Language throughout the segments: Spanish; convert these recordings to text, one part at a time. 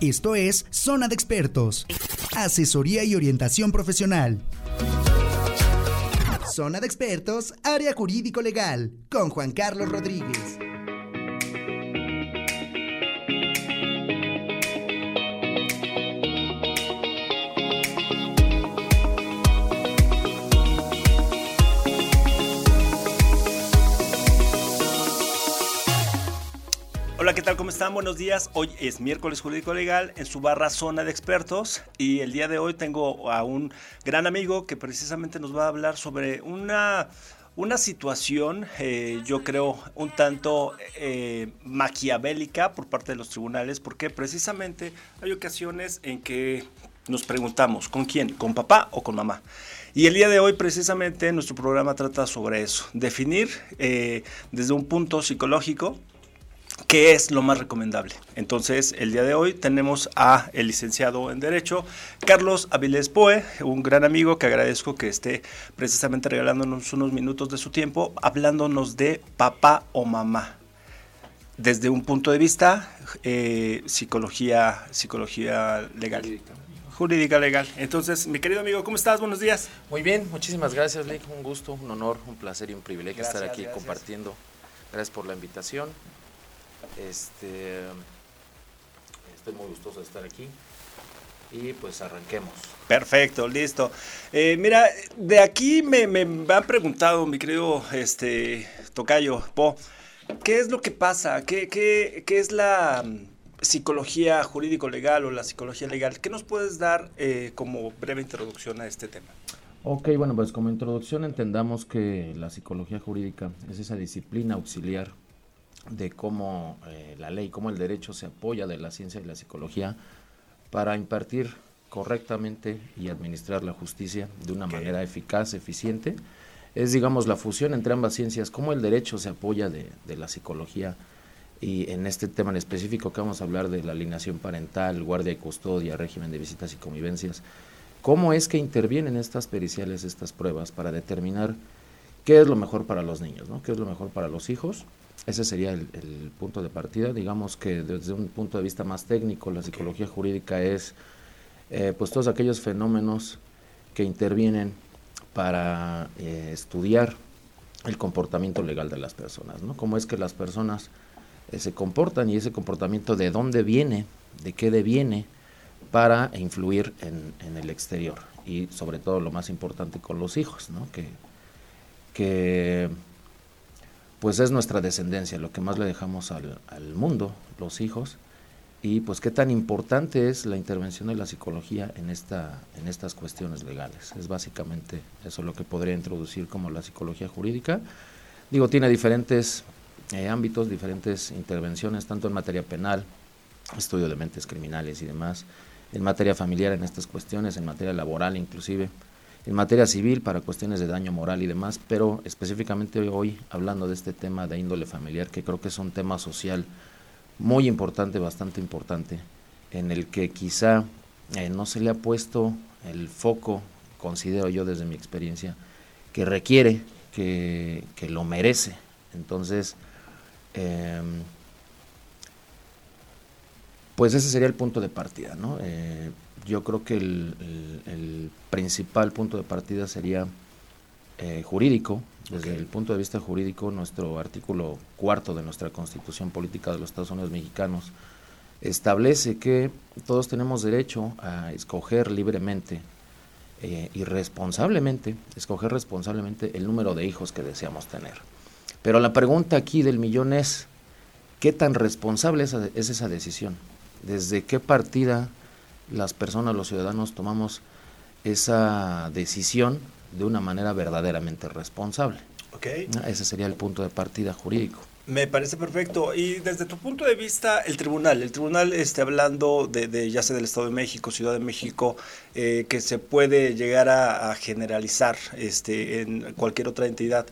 Esto es Zona de Expertos. Asesoría y orientación profesional. Zona de Expertos, Área Jurídico Legal, con Juan Carlos Rodríguez. Tal? ¿Cómo están? Buenos días. Hoy es miércoles jurídico legal en su barra zona de expertos y el día de hoy tengo a un gran amigo que precisamente nos va a hablar sobre una, una situación, eh, yo creo, un tanto eh, maquiavélica por parte de los tribunales, porque precisamente hay ocasiones en que nos preguntamos, ¿con quién? ¿Con papá o con mamá? Y el día de hoy precisamente nuestro programa trata sobre eso, definir eh, desde un punto psicológico ¿Qué es lo más recomendable? Entonces, el día de hoy tenemos a el licenciado en Derecho, Carlos Avilés Poe, un gran amigo que agradezco que esté precisamente regalándonos unos minutos de su tiempo, hablándonos de papá o mamá. Desde un punto de vista eh, psicología, psicología legal. Jurídica. Jurídica legal. Entonces, mi querido amigo, ¿cómo estás? Buenos días. Muy bien, muchísimas gracias, Lick. Un gusto, un honor, un placer y un privilegio estar aquí compartiendo. Gracias por la invitación. Este, estoy muy gustoso de estar aquí y pues arranquemos. Perfecto, listo. Eh, mira, de aquí me, me, han preguntado, mi querido este, Tocayo, Po, ¿qué es lo que pasa? ¿Qué, qué, qué es la mm, psicología jurídico-legal o la psicología legal? ¿Qué nos puedes dar eh, como breve introducción a este tema? Ok, bueno, pues como introducción entendamos que la psicología jurídica es esa disciplina auxiliar de cómo eh, la ley, cómo el derecho se apoya de la ciencia y la psicología para impartir correctamente y administrar la justicia de una manera eficaz, eficiente. Es, digamos, la fusión entre ambas ciencias, cómo el derecho se apoya de, de la psicología y en este tema en específico que vamos a hablar de la alineación parental, guardia y custodia, régimen de visitas y convivencias, cómo es que intervienen estas periciales, estas pruebas para determinar qué es lo mejor para los niños, ¿no? qué es lo mejor para los hijos ese sería el, punto de partida. Digamos que desde un punto de vista más técnico, la psicología jurídica es eh, pues todos aquellos fenómenos que intervienen para eh, estudiar el comportamiento legal de las personas, ¿no? Cómo es que las personas eh, se comportan y ese comportamiento de dónde viene, de qué deviene para influir en, en, el exterior y sobre todo lo más importante con los hijos, ¿no? Que, que pues es nuestra descendencia, lo que más le dejamos al, mundo, los hijos, y pues qué tan importante es la intervención de la psicología en, esta, en estas cuestiones legales. Es básicamente eso lo que podría introducir como la psicología jurídica. Digo, tiene diferentes eh, ámbitos, diferentes intervenciones, tanto en materia penal, estudio de mentes criminales y demás, en materia familiar en estas cuestiones, en materia laboral inclusive en materia civil para cuestiones de daño moral y demás, pero específicamente hoy hablando de este tema de índole familiar, que creo que es un tema social muy importante, bastante importante, en el que quizá eh, no se le ha puesto el foco, considero yo desde mi experiencia, que requiere, que, que lo merece. Entonces, em, pues ese sería el punto de partida, ¿no? Eh, yo creo que el, principal punto de partida sería eh, jurídico. Desde el punto de vista jurídico, nuestro artículo cuarto de nuestra Constitución Política de los Estados Unidos Mexicanos establece que todos tenemos derecho a escoger libremente eh, y responsablemente, escoger responsablemente el número de hijos que deseamos tener. Pero la pregunta aquí del millón es, ¿qué tan responsable es esa decisión? ¿Desde qué partida las personas, los ciudadanos, tomamos esa decisión de una manera verdaderamente responsable. Okay. Ese sería el punto de partida jurídico. Me parece perfecto. Y desde tu punto de vista, el tribunal, el tribunal este, hablando de, ya sea del Estado de México, Ciudad de México, eh, que se puede llegar a, a, generalizar este, en cualquier otra entidad.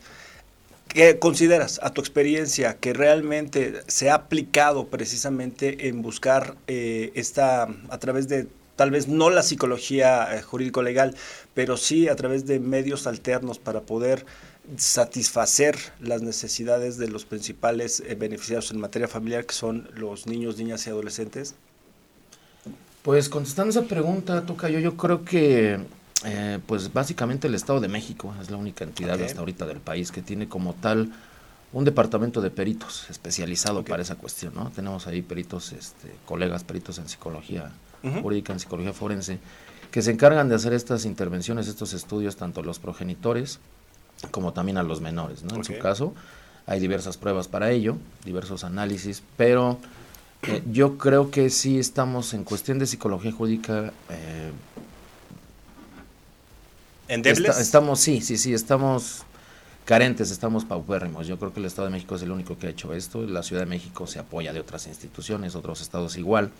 ¿Qué consideras a tu experiencia que realmente se ha aplicado precisamente en buscar eh, esta, a través de tal vez no la psicología eh, jurídico-legal, pero sí a través de medios alternos para poder satisfacer las necesidades de los principales eh, beneficiarios en materia familiar, que son los niños, niñas y adolescentes? Pues contestando esa pregunta, Tocayo, yo creo que eh, pues básicamente el Estado de México es la única entidad hasta ahorita del país que tiene como tal un departamento de peritos especializado para esa cuestión, ¿no? Tenemos ahí peritos, este, colegas peritos en psicología jurídica, en psicología forense, que se encargan de hacer estas intervenciones, estos estudios, tanto a los progenitores como también a los menores, ¿no? En su caso, hay diversas pruebas para ello, diversos análisis, pero eh, yo creo que sí estamos en cuestión de psicología jurídica. Eh, ¿Endebles? estamos, sí, sí, sí, estamos carentes, estamos paupérrimos. Yo creo que el Estado de México es el único que ha hecho esto. La Ciudad de México se apoya de otras instituciones, otros estados igual.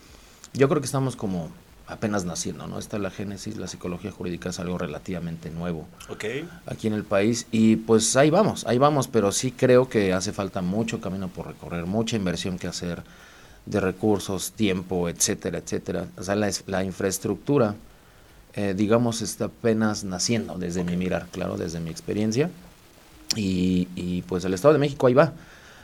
Yo creo que estamos como apenas naciendo, ¿no? Está la génesis, la psicología jurídica es algo relativamente nuevo okay. aquí en el país y pues ahí vamos, ahí vamos, pero sí creo que hace falta mucho camino por recorrer, mucha inversión que hacer de recursos, tiempo, etcétera, etcétera. O sea, la, la infraestructura, eh, digamos, está apenas naciendo desde mi mirar, claro, desde mi experiencia. Y, pues el Estado de México ahí va.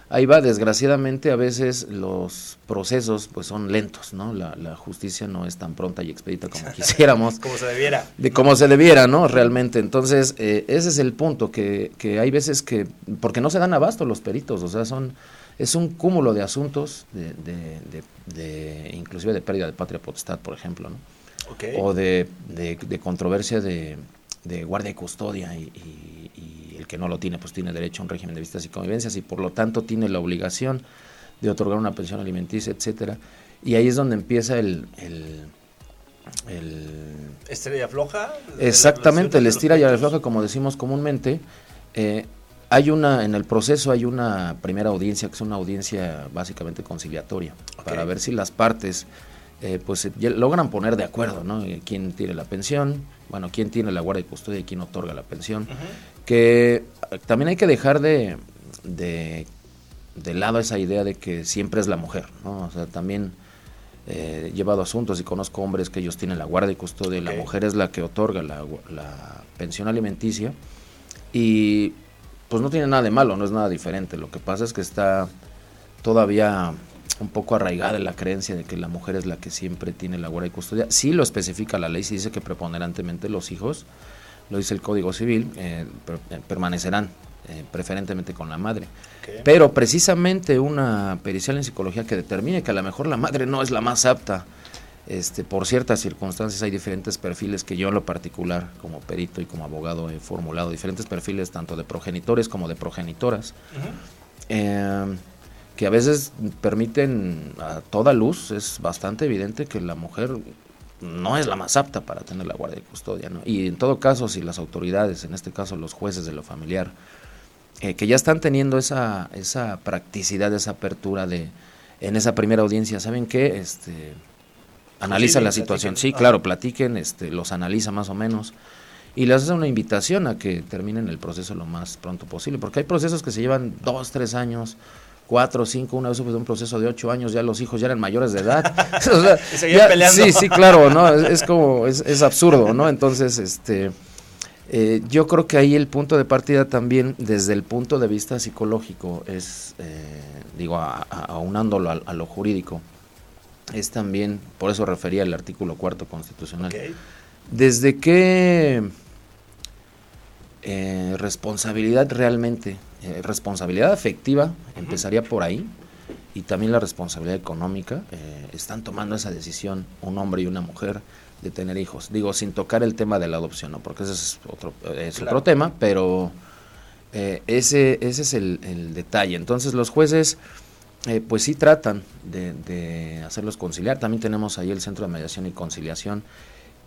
Ahí va, desgraciadamente a veces los procesos pues son lentos, ¿no? La, justicia no es tan pronta y expedita como quisiéramos. como se debiera. De como se debiera, ¿no? Realmente. Entonces, eh, ese es el punto, que, que hay veces que, porque no se dan abasto los peritos, o sea, son, es un cúmulo de asuntos, de, de, de, inclusive de pérdida de patria potestad, por ejemplo, ¿no? O de, controversia de, guardia y custodia y el que no lo tiene, pues tiene derecho a un régimen de vistas y convivencias y por lo tanto tiene la obligación de otorgar una pensión alimenticia, etcétera. Y ahí es donde empieza el, el, estrella floja. Exactamente, el estira y afloja, como decimos comúnmente. Eh, hay una, en el proceso hay una primera audiencia, que es una audiencia básicamente conciliatoria, para ver si las partes eh, pues logran poner de acuerdo, ¿no? Eh, quién tiene la pensión, bueno, quién tiene la guardia y custodia y quién otorga la pensión. Que eh, también hay que dejar de, de, lado esa idea de que siempre es la mujer, ¿no? O sea, también he llevado asuntos y conozco hombres que ellos tienen la guardia y custodia y la mujer es la que otorga la, la pensión alimenticia y pues no tiene nada de malo, no es nada diferente. Lo que pasa es que está todavía un poco arraigada la creencia de que la mujer es la que siempre tiene la guardia y custodia. Sí lo especifica la ley, sí dice que preponderantemente los hijos, lo dice el Código Civil, eh, eh, permanecerán eh, preferentemente con la madre. Pero precisamente una pericial en psicología que determine que a lo mejor la madre no es la más apta, este, por ciertas circunstancias hay diferentes perfiles que yo en lo particular como perito y como abogado he formulado, diferentes perfiles tanto de progenitores como de progenitoras que a veces permiten a toda luz, es bastante evidente que la mujer no es la más apta para tener la guardia de custodia. ¿no? Y en todo caso, si las autoridades, en este caso los jueces de lo familiar, eh, que ya están teniendo esa, esa practicidad, esa apertura de, en esa primera audiencia, ¿saben qué? Este, analiza la situación. Sí, claro, platiquen, este, los analiza más o menos y les hace una invitación a que terminen el proceso lo más pronto posible, porque hay procesos que se llevan dos, tres años, cuatro, cinco, una vez de un proceso de ocho años, ya los hijos ya eran mayores de edad. Sí, sí, claro, ¿no? Es, como, es, absurdo, ¿no? Entonces, este, eh, yo creo que ahí el punto de partida también, desde el punto de vista psicológico, es, eh, digo, aunándolo a, lo jurídico, es también, por eso refería el artículo cuarto constitucional. ¿Desde qué eh, responsabilidad realmente eh, responsabilidad afectiva, empezaría por ahí, y también la responsabilidad económica, eh, están tomando esa decisión un hombre y una mujer de tener hijos. Digo, sin tocar el tema de la adopción, ¿no? porque ese es otro, es otro tema, pero eh, ese, ese es el, detalle. Entonces los jueces... pues sí tratan de, de, hacerlos conciliar. También tenemos ahí el Centro de Mediación y Conciliación,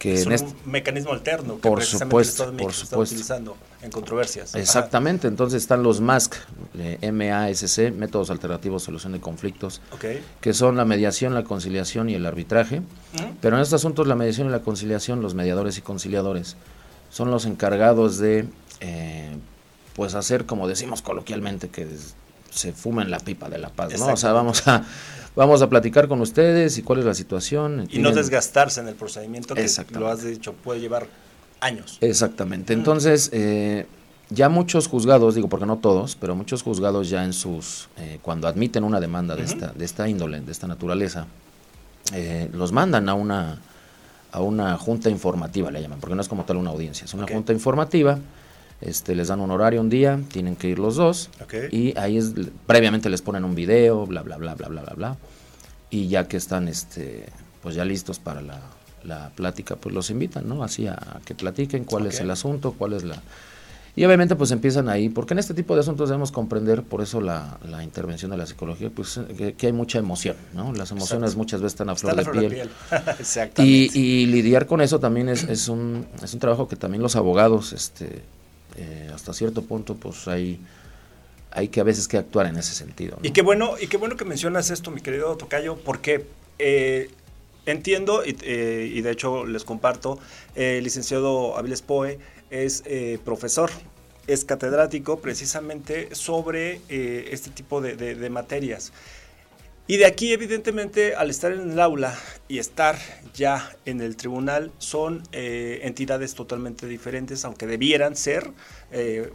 es un mecanismo alterno que por supuesto, por supuesto. utilizando en controversias. Exactamente, entonces están los MASC, eh, MASC, Métodos Alternativos de Solución de Conflictos, que son la mediación, la conciliación y el arbitraje. Pero en estos asuntos, la mediación y la conciliación, los mediadores y conciliadores son los encargados de, eh, pues hacer, como decimos coloquialmente, que se fumen la pipa de la paz, ¿no? O sea, vamos a vamos a platicar con ustedes y cuál es la situación. Y no desgastarse en el procedimiento que lo has dicho, puede llevar años. Exactamente. Entonces, eh, ya muchos juzgados, digo porque no todos, pero muchos juzgados ya en sus, eh, cuando admiten una demanda de, esta, de esta índole, de esta naturaleza, eh, los mandan a una, a una junta informativa, le llaman, porque no es como tal una audiencia, es una junta informativa. Este, les dan un horario un día, tienen que ir los dos y ahí es, previamente les ponen un video, bla, bla, bla, bla, bla, bla, bla. Y ya que están, este, pues ya listos para la, la plática, pues los invitan, ¿no? Así a, que platiquen cuál es el asunto, cuál es la... Y obviamente pues empiezan ahí, porque en este tipo de asuntos debemos comprender, por eso la, la intervención de la psicología, pues que, hay mucha emoción, ¿no? Las emociones muchas veces están a flor, de, piel. Y, y, lidiar con eso también es, es, un, es un trabajo que también los abogados, este, eh, hasta cierto punto, pues hay hay que a veces que actuar en ese sentido. Y qué bueno, y qué bueno que mencionas esto, mi querido Tocayo, porque eh, Entiendo, eh, y, de hecho les comparto, el licenciado Aviles Poe es profesor, es catedrático precisamente sobre este tipo de, materias. Y de aquí, evidentemente, al estar en el aula y estar ya en el tribunal, son entidades totalmente diferentes, aunque debieran ser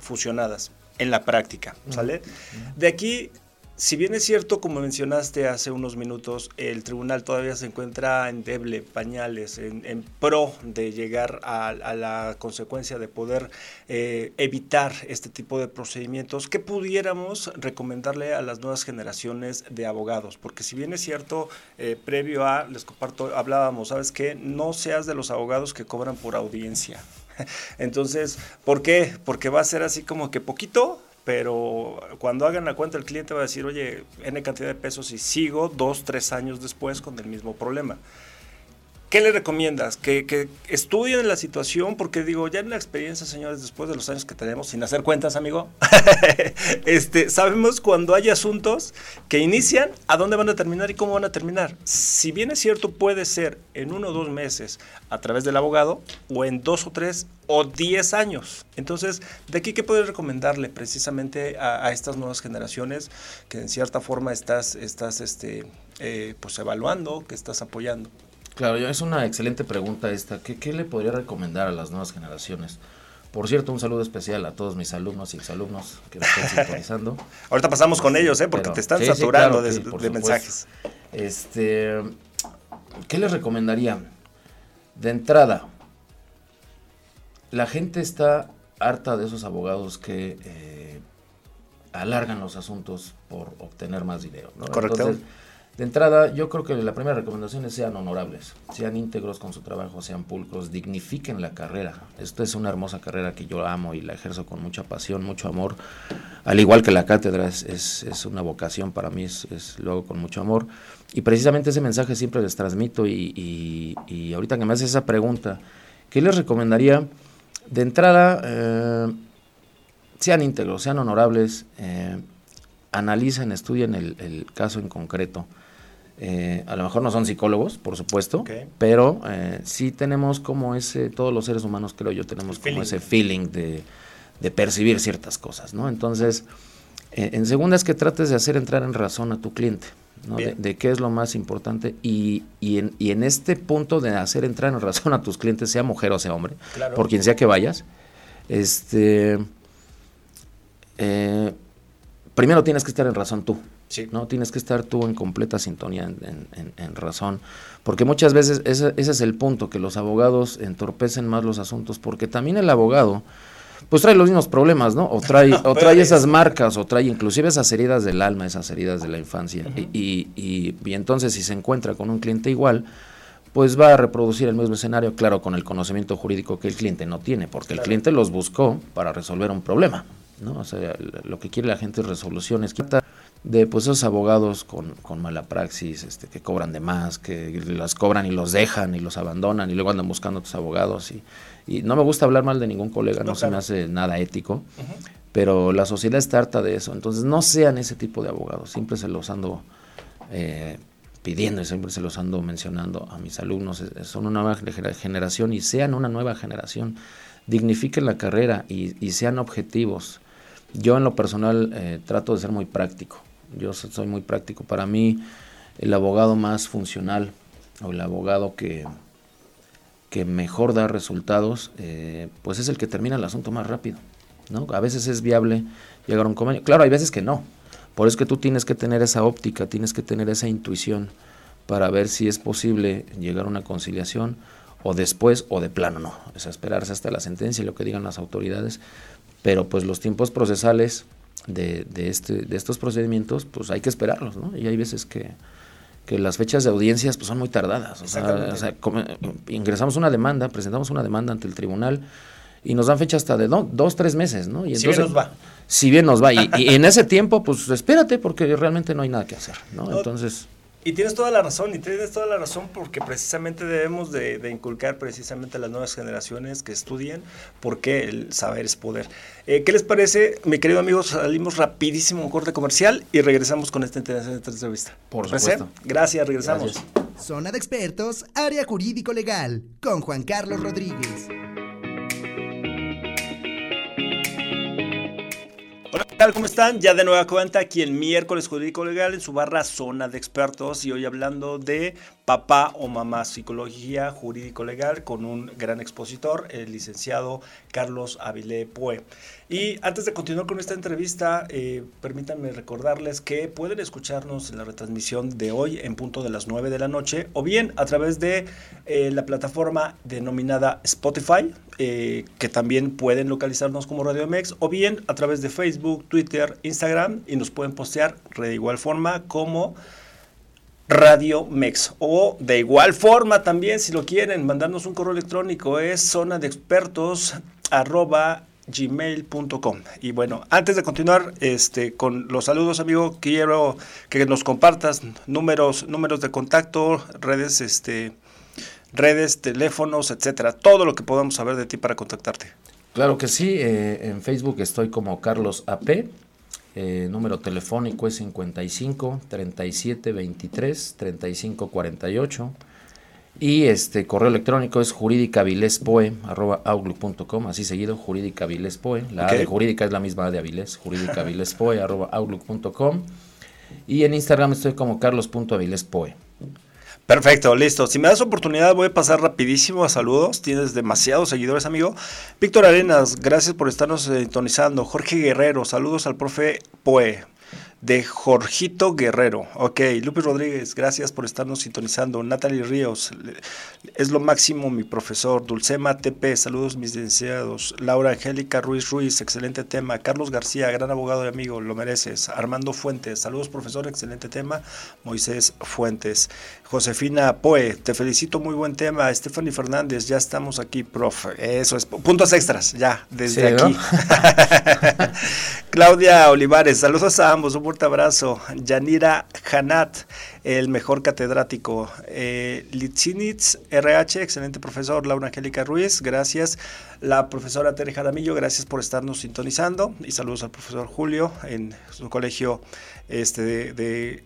fusionadas en la práctica, ¿sale? De aquí si bien es cierto, como mencionaste hace unos minutos, el tribunal todavía se encuentra en deble pañales, en, pro de llegar a, la consecuencia de poder eh, evitar este tipo de procedimientos, ¿qué pudiéramos recomendarle a las nuevas generaciones de abogados? Porque si bien es cierto, eh, previo a, les comparto, hablábamos, ¿sabes qué? No seas de los abogados que cobran por audiencia. Entonces, ¿por qué? Porque va a ser así como que poquito, pero cuando hagan la cuenta el cliente va a decir, oye, N cantidad de pesos y sigo dos, tres años después con el mismo problema. ¿Qué le recomiendas? Que, estudien la situación, porque digo, ya en la experiencia, señores, después de los años que tenemos, sin hacer cuentas, amigo, este, sabemos cuando hay asuntos que inician, a dónde van a terminar y cómo van a terminar. Si bien es cierto, puede ser en uno o dos meses a través del abogado, o en dos o tres o diez años. Entonces, ¿de aquí qué puedes recomendarle precisamente a, estas nuevas generaciones que en cierta forma estás, estás este, eh, pues evaluando, que estás apoyando? Claro, es una excelente pregunta esta. ¿Qué, le podría recomendar a las nuevas generaciones? Por cierto, un saludo especial a todos mis alumnos y exalumnos que me están sintonizando. Ahorita pasamos con ellos, ¿eh? porque te están saturando de, mensajes. Este, ¿Qué les recomendaría? De entrada, la gente está harta de esos abogados que eh, alargan los asuntos por obtener más dinero. ¿no? Correcto. De entrada, yo creo que la primera recomendación es sean honorables, sean íntegros con su trabajo, sean pulcros, dignifiquen la carrera. Esta es una hermosa carrera que yo amo y la ejerzo con mucha pasión, mucho amor. Al igual que la cátedra es, es, una vocación para mí, es, es, lo hago con mucho amor. Y precisamente ese mensaje siempre les transmito y, y, ahorita que me haces esa pregunta, ¿qué les recomendaría? De entrada, eh, sean íntegros, sean honorables, eh, analicen, estudien el caso en concreto eh, a lo mejor no son psicólogos, por supuesto, pero eh, sí tenemos como ese, todos los seres humanos creo yo tenemos como ese feeling de, percibir ciertas cosas, ¿no? Entonces, eh, en segunda es que trates de hacer entrar en razón a tu cliente, ¿no? De, qué es lo más importante y, y, en, y, en, este punto de hacer entrar en razón a tus clientes, sea mujer o sea hombre, por quien sea que vayas, este, primero tienes que estar en razón tú. ¿No? Tienes que estar tú en completa sintonía, en, razón, porque muchas veces ese, es el punto, que los abogados entorpecen más los asuntos, porque también el abogado, pues trae los mismos problemas, ¿no? O trae, o trae esas marcas, o trae inclusive esas heridas del alma, esas heridas de la infancia. y, y, y, entonces si se encuentra con un cliente igual, pues va a reproducir el mismo escenario, claro, con el conocimiento jurídico que el cliente no tiene, porque el cliente los buscó para resolver un problema, ¿no? O sea, lo que quiere la gente es resoluciones de pues esos abogados con, con, mala praxis, este, que cobran de más, que las cobran y los dejan y los abandonan y luego andan buscando otros abogados. Y, y no me gusta hablar mal de ningún colega, no, se me hace nada ético, pero la sociedad está harta de eso. Entonces no sean ese tipo de abogados, siempre se los ando eh, pidiendo y siempre se los ando mencionando a mis alumnos. Son una nueva generación y sean una nueva generación. Dignifiquen la carrera y, y sean objetivos. Yo en lo personal eh, trato de ser muy práctico yo soy muy práctico. Para mí, el abogado más funcional o el abogado que, que mejor da resultados, eh, pues es el que termina el asunto más rápido. ¿no? A veces es viable llegar a un convenio. Claro, hay veces que no. Por eso es que tú tienes que tener esa óptica, tienes que tener esa intuición para ver si es posible llegar a una conciliación o después o de plano no, es esperarse hasta la sentencia y lo que digan las autoridades, pero pues los tiempos procesales de, de, este, de estos procedimientos pues hay que esperarlos, ¿no? Y hay veces que, que las fechas de audiencias pues, son muy tardadas. O sea, ingresamos una demanda, presentamos una demanda ante el tribunal y nos dan fecha hasta de dos, tres meses, ¿no? Y si bien nos va. Si bien nos va. Y, y, en ese tiempo, pues espérate, porque realmente no hay nada que hacer, ¿no? Entonces... Y tienes toda la razón, y tienes toda la razón porque precisamente debemos de, inculcar precisamente a las nuevas generaciones que estudien porque el saber es poder. Eh, ¿Qué les parece, mi querido amigo? Salimos rapidísimo un corte comercial y regresamos con esta interesante entrevista. Por supuesto. Gracias, regresamos. Zona de expertos, área jurídico legal, con Juan Carlos Rodríguez. Tal? ¿Cómo están? Ya de nueva cuenta aquí en miércoles jurídico legal en su barra zona de expertos y hoy hablando de papá o mamá psicología jurídico legal con un gran expositor, el licenciado Carlos Avilé Pue. Y antes de continuar con esta entrevista, eh, permítanme recordarles que pueden escucharnos en la retransmisión de hoy en punto de las 9 de la noche o bien a través de eh, la plataforma denominada Spotify, eh, que también pueden localizarnos como Radio MX o bien a través de Facebook, Twitter, Instagram y nos pueden postear de igual forma como Radio Mex. O de igual forma también, si lo quieren, mandarnos un correo electrónico, es zona de expertos arroba gmail.com. Y bueno, antes de continuar este, con los saludos, amigo, quiero que nos compartas números, números de contacto, redes, este, redes, teléfonos, etcétera, todo lo que podamos saber de ti para contactarte. Claro que sí, eh, en Facebook estoy como Carlos AP, eh, número telefónico es 55 37 23 35 48. Y este correo electrónico es outlook.com así seguido, juridicavilespoe. La A de jurídica es la misma A de Avilés, outlook.com Y en Instagram estoy como carlos.avilespoe. Perfecto, listo. Si me das oportunidad, voy a pasar rapidísimo a saludos. Tienes demasiados seguidores, amigo. Víctor Arenas, gracias por estarnos sintonizando. Jorge Guerrero, saludos al profe Poe de Jorgito Guerrero. Ok, Lupe Rodríguez, gracias por estarnos sintonizando. Natalie Ríos, es lo máximo mi profesor. Dulcema TP, saludos mis deseados. Laura Angélica Ruiz Ruiz, excelente tema. Carlos García, gran abogado y amigo, lo mereces. Armando Fuentes, saludos profesor, excelente tema. Moisés Fuentes. Josefina Poe, te felicito, muy buen tema. Stephanie Fernández, ya estamos aquí, profe. Eso es, puntos extras, ya, desde aquí. Claudia Olivares, saludos a ambos, un fuerte abrazo. Yanira Hanat, el mejor catedrático. Eh, Litzinitz RH, excelente profesor. Laura Angélica Ruiz, gracias. La profesora Tere Jaramillo, gracias por estarnos sintonizando. Y saludos al profesor Julio en su colegio este, de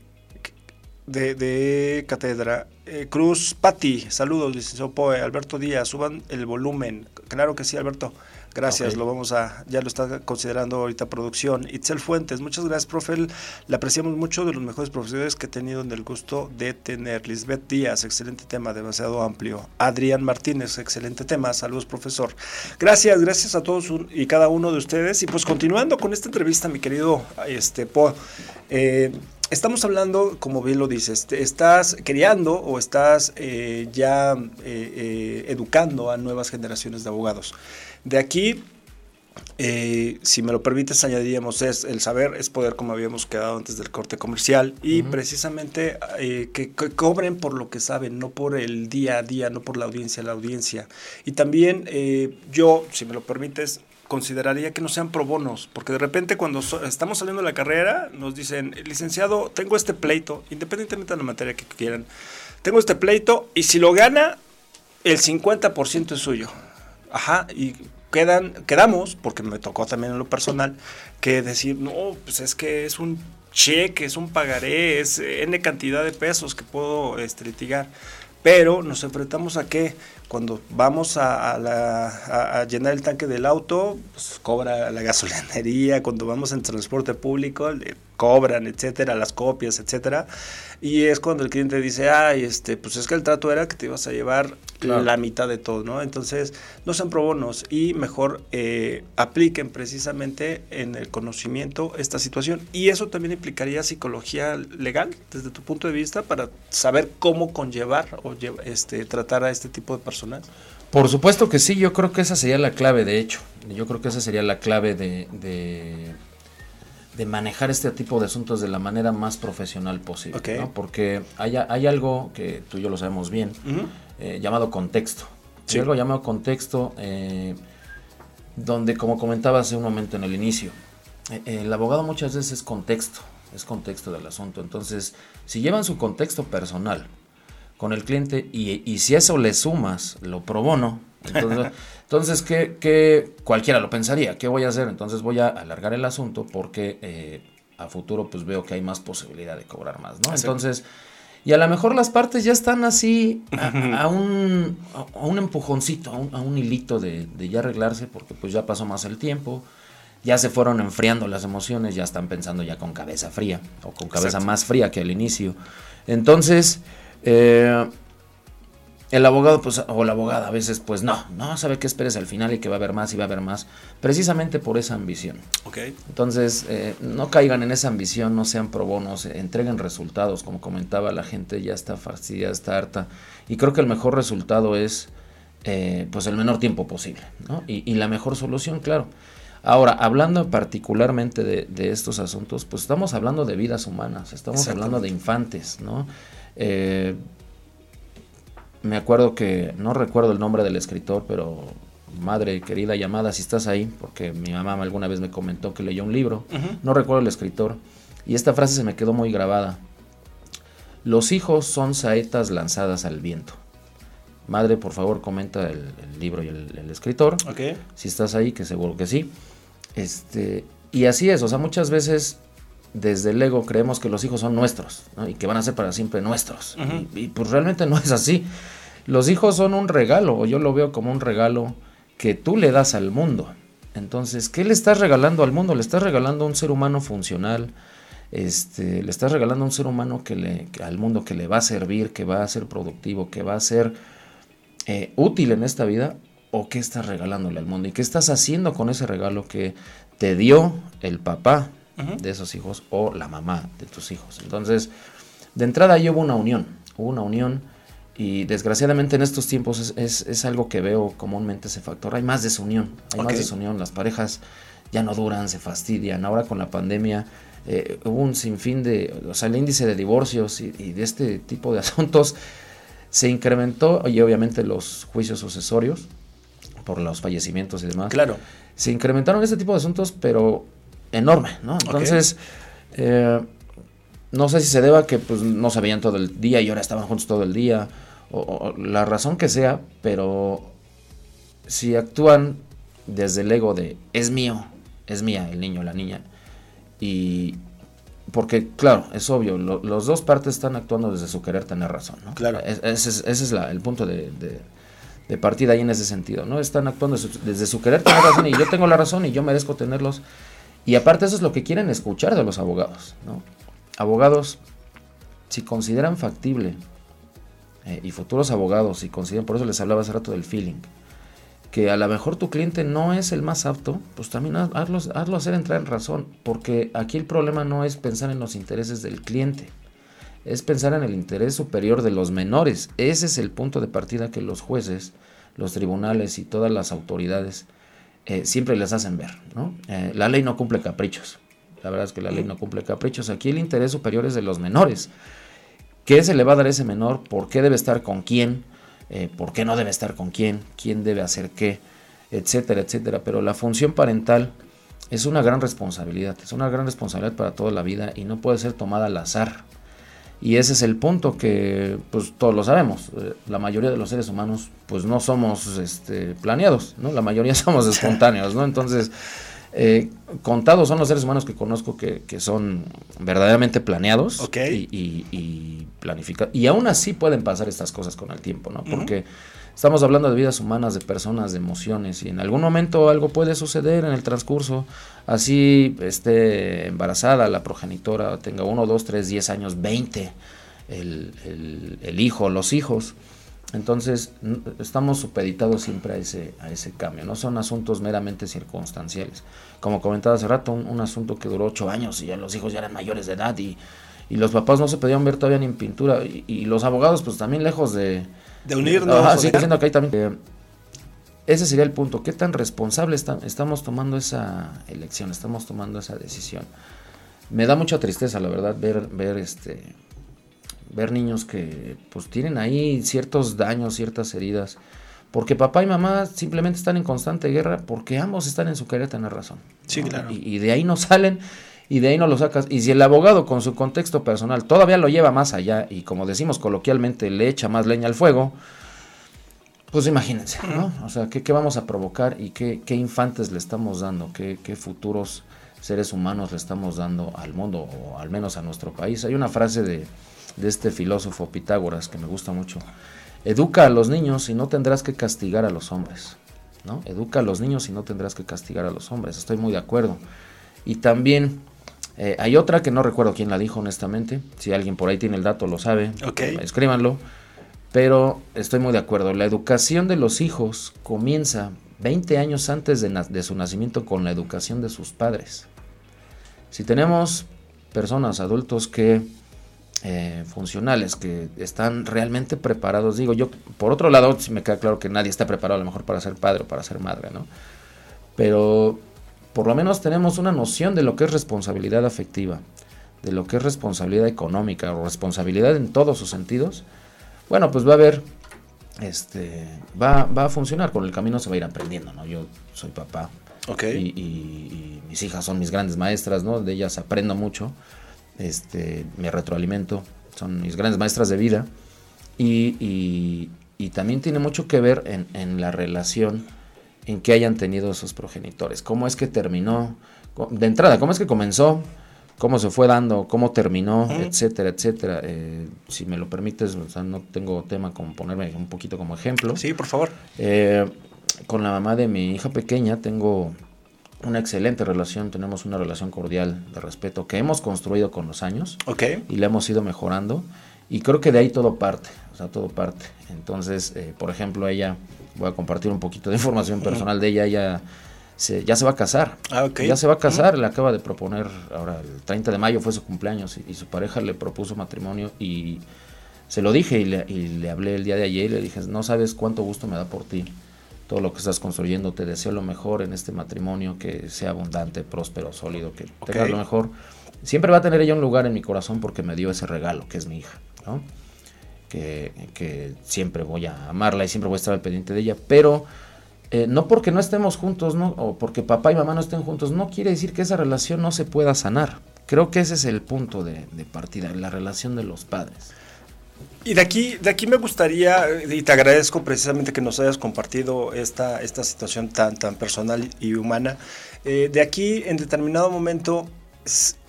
de, cátedra. Eh, Cruz Patti, saludos, licenciado Poe. Alberto Díaz, suban el volumen. Claro que sí, Alberto. Gracias, lo vamos a, ya lo está considerando ahorita producción. Itzel Fuentes, muchas gracias, profe. Le apreciamos mucho de los mejores profesores que he tenido en el gusto de tener. Lisbeth Díaz, excelente tema, demasiado amplio. Adrián Martínez, excelente tema. Saludos, profesor. Gracias, gracias a todos y cada uno de ustedes. Y pues continuando con esta entrevista, mi querido este, Poe. Eh, estamos hablando, como bien lo dices, estás criando o estás eh, ya eh, eh, educando a nuevas generaciones de abogados. De aquí, si me lo permites, añadiríamos es el saber es poder, como habíamos quedado antes del corte comercial, y precisamente que, que, cobren por lo que saben, no por el día a día, no por la audiencia a la audiencia. Y también yo, si me lo permites, consideraría que no sean pro bonos, porque de repente cuando estamos saliendo de la carrera nos dicen, licenciado, tengo este pleito, independientemente de la materia que quieran, tengo este pleito y si lo gana, el 50% es suyo. Ajá, y quedan, quedamos, porque me tocó también en lo personal, que decir, no, pues es que es un cheque, es un pagaré, es N cantidad de pesos que puedo este. Pero nos enfrentamos a que cuando vamos a, llenar el tanque del auto, pues, cobra la gasolinería, cuando vamos en transporte público, cobran, etcétera, las copias, etcétera. Y es cuando el cliente dice, ay, este, pues es que el trato era que te ibas a llevar la mitad de todo, ¿no? Entonces, no sean probonos y mejor eh, apliquen precisamente en el conocimiento esta situación. Y eso también implicaría psicología legal, desde tu punto de vista, para saber cómo conllevar o este, tratar a este tipo de personas. Por supuesto que sí, yo creo que esa sería la clave, de hecho. Yo creo que esa sería la clave de, de, manejar este tipo de asuntos de la manera más profesional posible. Porque hay, hay, algo que tú y yo lo sabemos bien, eh, llamado contexto. Hay algo llamado contexto, eh, donde, como comentaba hace un momento en el inicio, eh, el abogado muchas veces es contexto, es contexto del asunto. Entonces, si llevan su contexto personal, con el cliente y, si eso le sumas lo pro bono, entonces, entonces ¿qué, cualquiera lo pensaría, ¿qué voy a hacer? Entonces voy a alargar el asunto porque eh, a futuro pues veo que hay más posibilidad de cobrar más, ¿no? Entonces, y a lo mejor las partes ya están así a, un, a un, empujoncito, a un, hilito de, ya arreglarse porque pues ya pasó más el tiempo, ya se fueron enfriando las emociones, ya están pensando ya con cabeza fría o con cabeza más fría que al inicio. Entonces, eh, el abogado, pues, o la abogada a veces, pues no, no sabe que esperes al final y que va a haber más y va a haber más, precisamente por esa ambición. Okay. Entonces, eh, no caigan en esa ambición, no sean pro bonos, entreguen resultados, como comentaba, la gente ya está fastidiada, está harta, y creo que el mejor resultado es, eh, pues, el menor tiempo posible, ¿no? Y, la mejor solución, claro. Ahora, hablando particularmente de, estos asuntos, pues estamos hablando de vidas humanas, estamos hablando de infantes, ¿no? Eh, me acuerdo que, no recuerdo el nombre del escritor, pero madre querida llamada, si estás ahí, porque mi mamá alguna vez me comentó que leyó un libro, no recuerdo el escritor, y esta frase se me quedó muy grabada. Los hijos son saetas lanzadas al viento. Madre, por favor, comenta el, libro y el, escritor. Si estás ahí, que seguro que sí. Este, y así es, o sea, muchas veces desde el ego creemos que los hijos son nuestros y que van a ser para siempre nuestros. y, pues realmente no es así. Los hijos son un regalo, o yo lo veo como un regalo que tú le das al mundo. Entonces, ¿qué le estás regalando al mundo? Le estás regalando un ser humano funcional, este, le estás regalando un ser humano que le, al mundo que le va a servir, que va a ser productivo, que va a ser eh, útil en esta vida, o qué estás regalándole al mundo y qué estás haciendo con ese regalo que te dio el papá, de esos hijos o la mamá de tus hijos. Entonces, de entrada ahí hubo una unión, hubo una unión y desgraciadamente en estos tiempos es, algo que veo comúnmente ese factor. Hay más desunión, hay más desunión, las parejas ya no duran, se fastidian. Ahora con la pandemia eh, hubo un sinfín de, o sea, el índice de divorcios y, de este tipo de asuntos se incrementó y obviamente los juicios sucesorios por los fallecimientos y demás. Claro. Se incrementaron este tipo de asuntos, pero enorme, ¿no? Entonces, eh, no sé si se deba a que pues, no se veían todo el día y ahora estaban juntos todo el día, o, la razón que sea, pero si actúan desde el ego de es mío, es mía el niño, la niña, y porque claro, es obvio, los dos partes están actuando desde su querer tener razón, ¿no? Claro. ese es, el punto de, de, partida ahí en ese sentido, ¿no? Están actuando desde su querer tener razón y yo tengo la razón y yo merezco tenerlos y aparte eso es lo que quieren escuchar de los abogados. ¿no? Abogados, si consideran factible, eh, y futuros abogados, si consideran, por eso les hablaba hace rato del feeling, que a lo mejor tu cliente no es el más apto, pues también hazlo, hazlo hacer entrar en razón, porque aquí el problema no es pensar en los intereses del cliente, es pensar en el interés superior de los menores. Ese es el punto de partida que los jueces, los tribunales y todas las autoridades eh, siempre les hacen ver. ¿no? Eh, la ley no cumple caprichos. La verdad es que la ley no cumple caprichos. Aquí el interés superior es de los menores. ¿Qué se le va a dar a ese menor? ¿Por qué debe estar con quién? Eh, ¿Por qué no debe estar con quién? ¿Quién debe hacer qué? Etcétera, etcétera. Pero la función parental es una gran responsabilidad. Es una gran responsabilidad para toda la vida y no puede ser tomada al azar. Y ese es el punto que pues todos lo sabemos. Eh, la mayoría de los seres humanos pues no somos este, planeados, ¿no? La mayoría somos espontáneos, ¿no? Entonces, Eh, contados son los seres humanos que conozco que, son verdaderamente planeados y, y, y planificados. Y aún así pueden pasar estas cosas con el tiempo, ¿no? Porque estamos hablando de vidas humanas, de personas, de emociones, y en algún momento algo puede suceder en el transcurso. Así esté embarazada la progenitora, tenga uno, dos, tres, diez años, veinte, el, el, hijo, los hijos entonces, estamos supeditados siempre a ese, a ese cambio, no son asuntos meramente circunstanciales. Como comentaba hace rato, un, asunto que duró ocho años y ya los hijos ya eran mayores de edad y, los papás no se podían ver todavía ni en pintura y, los abogados pues también lejos de... De unirnos. también. ese sería el punto, ¿qué tan responsable estamos tomando esa elección, estamos tomando esa decisión? Me da mucha tristeza, la verdad, ver, ver este ver niños que pues tienen ahí ciertos daños, ciertas heridas, porque papá y mamá simplemente están en constante guerra porque ambos están en su querer tener razón. Sí, claro. Y, de ahí no salen y de ahí no lo sacas. Y si el abogado con su contexto personal todavía lo lleva más allá y como decimos coloquialmente le echa más leña al fuego, pues imagínense, ¿no? O sea, ¿qué, vamos a provocar y qué, qué, infantes le estamos dando? ¿Qué, ¿Qué futuros seres humanos le estamos dando al mundo o al menos a nuestro país? Hay una frase de de este filósofo Pitágoras que me gusta mucho. Educa a los niños y no tendrás que castigar a los hombres. ¿no? Educa a los niños y no tendrás que castigar a los hombres. Estoy muy de acuerdo. Y también eh, hay otra que no recuerdo quién la dijo honestamente. Si alguien por ahí tiene el dato lo sabe, escríbanlo. Pero estoy muy de acuerdo. La educación de los hijos comienza 20 años antes de, de su nacimiento con la educación de sus padres. Si tenemos personas, adultos que eh, funcionales, que están realmente preparados. Digo, yo, por otro lado, si me queda claro que nadie está preparado a lo mejor para ser padre o para ser madre, ¿no? Pero por lo menos tenemos una noción de lo que es responsabilidad afectiva, de lo que es responsabilidad económica o responsabilidad en todos sus sentidos. Bueno, pues va a haber, este, va, va a funcionar, con el camino se va a ir aprendiendo, ¿no? Yo soy papá. Y, y mis hijas son mis grandes maestras, ¿no? De ellas aprendo mucho este, me retroalimento, son mis grandes maestras de vida y, también tiene mucho que ver en, la relación en que hayan tenido esos progenitores, cómo es que terminó, de entrada, cómo es que comenzó, cómo se fue dando, cómo terminó, etcétera, etcétera. Eh, si me lo permites, no tengo tema como ponerme un poquito como ejemplo. Sí, por favor. Eh, con la mamá de mi hija pequeña tengo una excelente relación, tenemos una relación cordial de respeto que hemos construido con los años y la hemos ido mejorando y creo que de ahí todo parte, o sea, todo parte. Entonces, eh, por ejemplo, ella, voy a compartir un poquito de información personal de ella, ella se, ya se va a casar, ah, ya se va a casar, le acaba de proponer, ahora el 30 de mayo fue su cumpleaños y, su pareja le propuso matrimonio y se lo dije y le, y le hablé el día de ayer y le dije, no sabes cuánto gusto me da por ti todo lo que estás construyendo. Te deseo lo mejor en este matrimonio, que sea abundante, próspero, sólido, que tengas lo mejor. Siempre va a tener ella un lugar en mi corazón porque me dio ese regalo, que es mi hija, ¿no? Que, siempre voy a amarla y siempre voy a estar al pendiente de ella, pero eh, no porque no estemos juntos. O porque papá y mamá no estén juntos, no quiere decir que esa relación no se pueda sanar. Creo que ese es el punto de, de partida, la relación de los padres. Y de aquí, de aquí me gustaría, y te agradezco precisamente que nos hayas compartido esta, esta situación tan, tan personal y humana. Eh, de aquí, en determinado momento,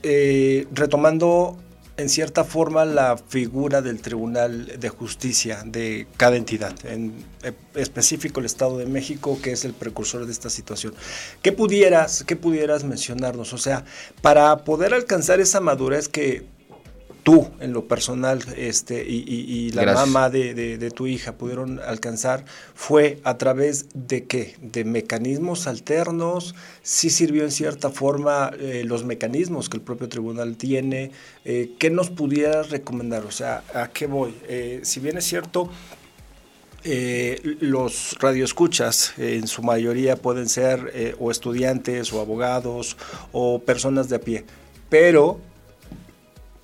eh, retomando en cierta forma la figura del Tribunal de Justicia de cada entidad, en específico el Estado de México, que es el precursor de esta situación. ¿Qué pudieras, qué pudieras mencionarnos? O sea, para poder alcanzar esa madurez que tú en lo personal este, y, la mamá de, tu hija pudieron alcanzar fue a través de qué? De mecanismos alternos, sí sirvió en cierta forma eh, los mecanismos que el propio tribunal tiene. Eh, ¿Qué nos pudieras recomendar? O sea, ¿a qué voy? Eh, si bien es cierto, los radioescuchas en su mayoría pueden ser o estudiantes o abogados o personas de a pie, pero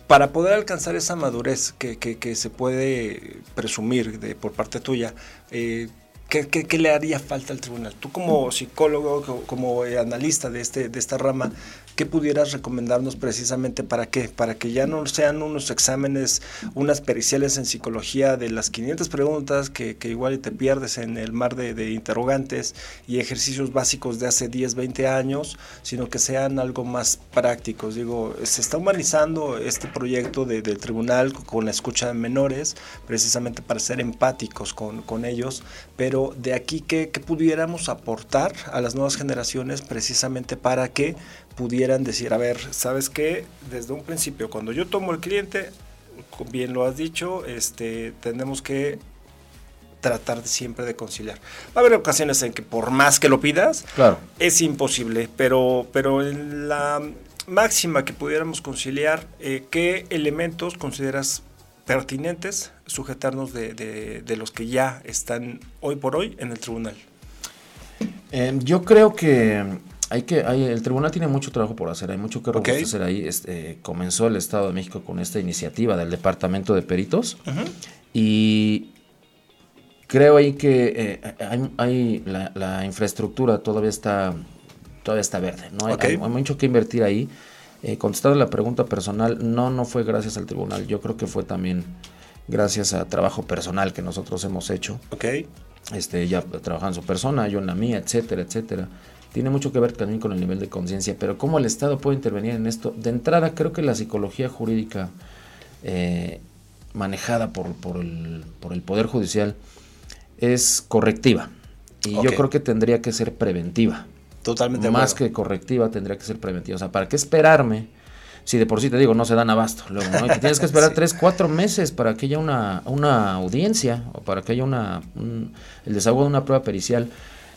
para poder alcanzar esa madurez que, se puede presumir de, por parte tuya, eh, ¿qué, le haría falta al tribunal? Tú como psicólogo, como, analista de, este, de esta rama, ¿qué pudieras recomendarnos precisamente para qué? Para que ya no sean unos exámenes, unas periciales en psicología de las 500 preguntas que, igual te pierdes en el mar de, interrogantes y ejercicios básicos de hace 10, 20 años, sino que sean algo más prácticos. Digo, se está humanizando este proyecto de, del tribunal con la escucha de menores, precisamente para ser empáticos con, con ellos, pero de aquí, ¿qué, ¿qué pudiéramos aportar a las nuevas generaciones precisamente para que pudieran decir, a ver, ¿sabes qué? Desde un principio, cuando yo tomo el cliente, bien lo has dicho, este, tenemos que tratar siempre de conciliar. Va a haber ocasiones en que por más que lo pidas, claro. es imposible, pero, pero en la máxima que pudiéramos conciliar, eh, ¿qué elementos consideras pertinentes sujetarnos de, de, los que ya están hoy por hoy en el tribunal? Eh, yo creo que hay que, hay, el tribunal tiene mucho trabajo por hacer, hay mucho que hacer ahí. Este, comenzó el Estado de México con esta iniciativa del Departamento de Peritos y creo ahí que eh, hay, la, infraestructura todavía está, todavía está verde, ¿no? Hay, mucho que invertir ahí. Eh, contestando la pregunta personal, no, no fue gracias al tribunal, yo creo que fue también gracias a trabajo personal que nosotros hemos hecho. Ok. Este, ya trabajando en su persona, yo en la mía, etcétera, etcétera tiene mucho que ver también con el nivel de conciencia, pero cómo el Estado puede intervenir en esto. De entrada, creo que la psicología jurídica eh, manejada por, el, por, el, Poder Judicial es correctiva. Y yo creo que tendría que ser preventiva. Totalmente. Más que correctiva, tendría que ser preventiva. O sea, ¿para qué esperarme? Si de por sí te digo, no se dan abasto. Luego, tienes que esperar tres, cuatro meses para que haya una, una audiencia o para que haya una, el desahogo de una prueba pericial.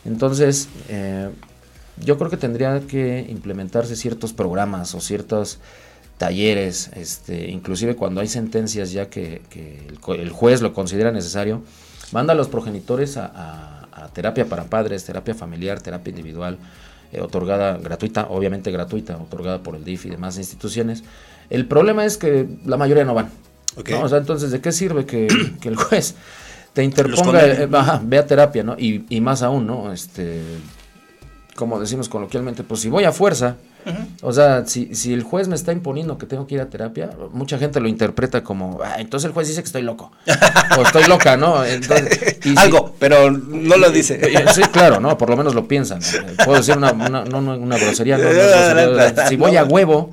Entonces, eh, yo creo que tendría que implementarse ciertos programas o ciertos talleres, este, inclusive cuando hay sentencias ya que, el, juez lo considera necesario, manda a los progenitores a, terapia para padres, terapia familiar, terapia individual, eh, otorgada gratuita, obviamente gratuita, otorgada por el DIF y demás instituciones. El problema es que la mayoría no van. O sea, entonces, ¿de qué sirve que, el juez te interponga, eh, ve a terapia, ¿no? Y, y más aún, ¿no? Este, como decimos coloquialmente, pues si voy a fuerza, o sea, si, si, el juez me está imponiendo que tengo que ir a terapia, mucha gente lo interpreta como, ah, entonces el juez dice que estoy loco, o estoy loca, ¿no? Algo, pero no lo dice. sí, claro, ¿no? Por lo menos lo piensan. Puedo decir una, una, no, una grosería, si voy a huevo,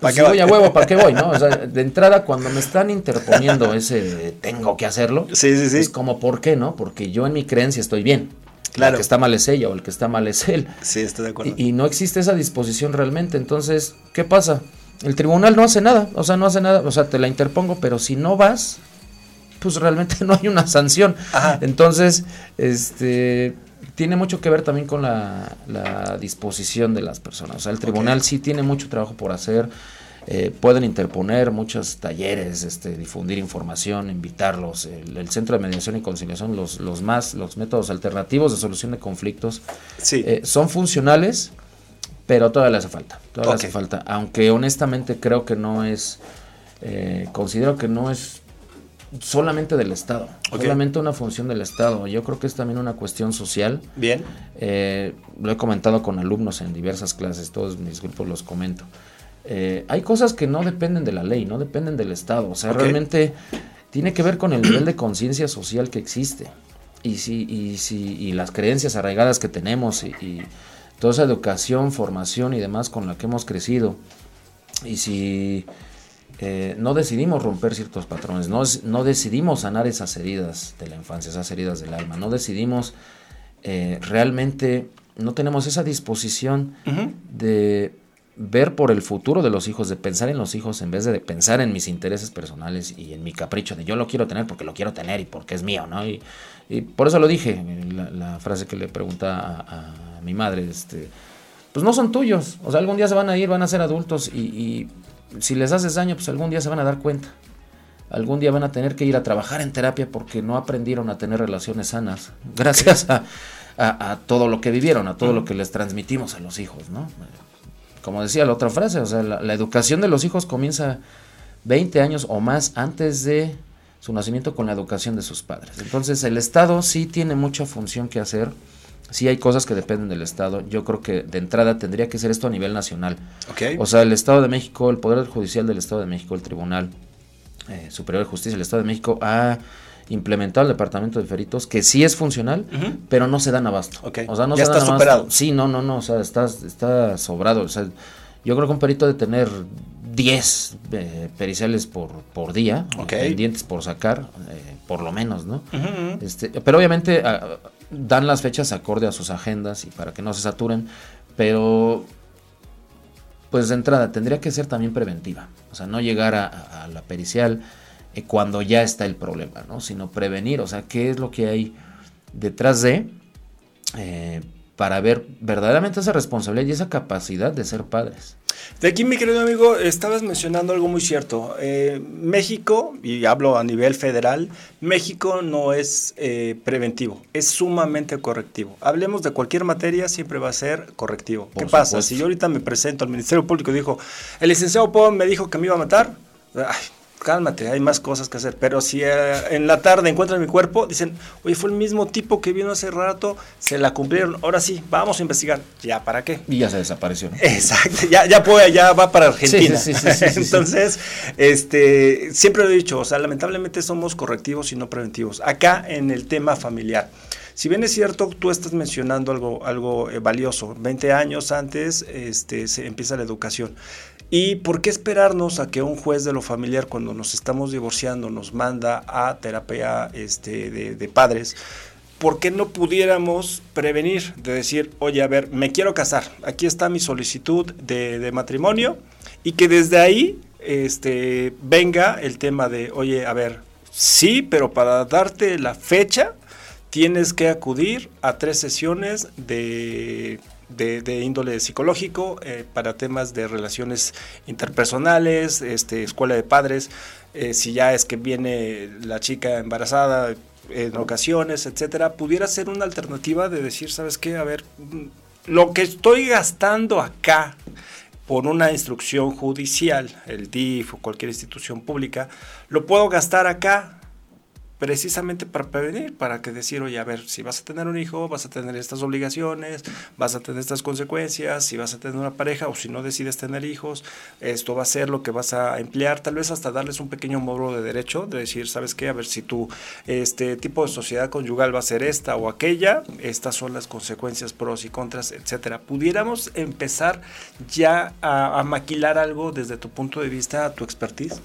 pues si voy a huevo, ¿para qué voy, no? O sea, de entrada, cuando me están interponiendo ese tengo que hacerlo, es como, ¿por qué, no? Porque yo en mi creencia estoy bien. Claro. El que está mal es ella o el que está mal es él. Sí, estoy de acuerdo. Y, no existe esa disposición realmente. Entonces, ¿qué pasa? El tribunal no hace nada. O sea, no hace nada. O sea, te la interpongo, pero si no vas, pues realmente no hay una sanción. Entonces, este tiene mucho que ver también con la, disposición de las personas. O sea, el tribunal sí tiene mucho trabajo por hacer. Eh, pueden interponer muchos talleres, este, difundir información, invitarlos. El, Centro de Mediación y Conciliación, los, los más, los métodos alternativos de solución de conflictos, eh, son funcionales, pero todavía le hace falta. Todavía hace falta. Aunque honestamente creo que no es, eh, considero que no es solamente del Estado, solamente una función del Estado. Yo creo que es también una cuestión social. Bien. lo he comentado con alumnos en diversas clases, todos mis grupos los comento. Eh, hay cosas que no dependen de la ley, no dependen del Estado. O sea, realmente tiene que ver con el nivel de conciencia social que existe. Y, si, y, si, y las creencias arraigadas que tenemos y, toda esa educación, formación y demás con la que hemos crecido. Y si eh, no decidimos romper ciertos patrones, no, no, decidimos sanar esas heridas de la infancia, esas heridas del alma, no decidimos eh, realmente, no tenemos esa disposición de ver por el futuro de los hijos, de pensar en los hijos en vez de pensar en mis intereses personales y en mi capricho de yo lo quiero tener porque lo quiero tener y porque es mío, ¿no? Y, por eso lo dije, la, frase que le pregunta a, mi madre, este, pues no son tuyos, o sea, algún día se van a ir, van a ser adultos y, si les haces daño, pues algún día se van a dar cuenta. Algún día van a tener que ir a trabajar en terapia porque no aprendieron a tener relaciones sanas, gracias a, a todo lo que vivieron, a todo lo que les transmitimos a los hijos, ¿no? Como decía la otra frase, o sea, la, educación de los hijos comienza 20 años o más antes de su nacimiento con la educación de sus padres. Entonces el Estado sí tiene mucha función que hacer, Sí hay cosas que dependen del Estado. Yo creo que de entrada tendría que ser esto a nivel nacional. O sea, el Estado de México, el Poder Judicial del Estado de México, el Tribunal eh, Superior de Justicia del Estado de México ha implementado el departamento de feritos que sí es funcional, pero no se dan abasto. O sea, no Ya se está dan abasto. superado. Sí, no, no, no, o sea, está, está sobrado. O sea, yo creo que un perito de tener 10 eh, periciales por, por día, eh, Ok. pendientes por sacar, eh, por lo menos, ¿no? Este, pero obviamente ah, dan las fechas acorde a sus agendas y para que no se saturen, pero pues de entrada tendría que ser también preventiva, o sea, no llegar a, a- a la pericial eh, cuando ya está el problema, ¿no? Sino prevenir, o sea, qué es lo que hay detrás de eh, para ver verdaderamente esa responsabilidad y esa capacidad de ser padres. De aquí, mi querido amigo, estabas mencionando algo muy cierto. Eh, México, y hablo a nivel federal, México no es eh, preventivo, es sumamente correctivo. Hablemos de cualquier materia, siempre va a ser correctivo. Por ¿Qué pasa? Si yo ahorita me presento al Ministerio Público y dijo, el licenciado Pon me dijo que me iba a matar, ay, cálmate, hay más cosas que hacer. Pero si eh, en la tarde encuentran mi cuerpo, dicen, oye, fue el mismo tipo que vino hace rato, se la cumplieron, ahora sí, vamos a investigar. ¿Ya para qué? Y ya se desapareció. ¿no? Exacto, ya, ya, puede, ya va para Argentina. Sí, sí, sí. Entonces, este, siempre lo he dicho, o sea, lamentablemente somos correctivos y no preventivos. Acá en el tema familiar. Si bien es cierto, tú estás mencionando algo, algo eh, valioso. 20 años antes este, se empieza la educación. ¿Y por qué esperarnos a que un juez de lo familiar, cuando nos estamos divorciando, nos manda a terapia este, de, padres? ¿por qué no pudiéramos prevenir de decir, oye, a ver, me quiero casar, aquí está mi solicitud de, de matrimonio y que desde ahí este, venga el tema de, oye, a ver, sí, pero para darte la fecha tienes que acudir a tres sesiones de, de, de índole psicológico eh, para temas de relaciones interpersonales, este, escuela de padres, eh, si ya es que viene la chica embarazada en ocasiones, etcétera, pudiera ser una alternativa de decir, ¿sabes qué? A ver, mm, lo que estoy gastando acá por una instrucción judicial, el DIF o cualquier institución pública, lo puedo gastar acá precisamente para prevenir, para que decir, oye, a ver, si vas a tener un hijo, vas a tener estas obligaciones, vas a tener estas consecuencias, si vas a tener una pareja o si no decides tener hijos, esto va a ser lo que vas a emplear, tal vez hasta darles un pequeño módulo de derecho, de decir, ¿sabes qué? A ver, si tu este tipo de sociedad conyugal va a ser esta o aquella, estas son las consecuencias pros y contras, etcétera. Pudiéramos empezar ya a, a maquilar algo desde tu punto de vista, tu expertise.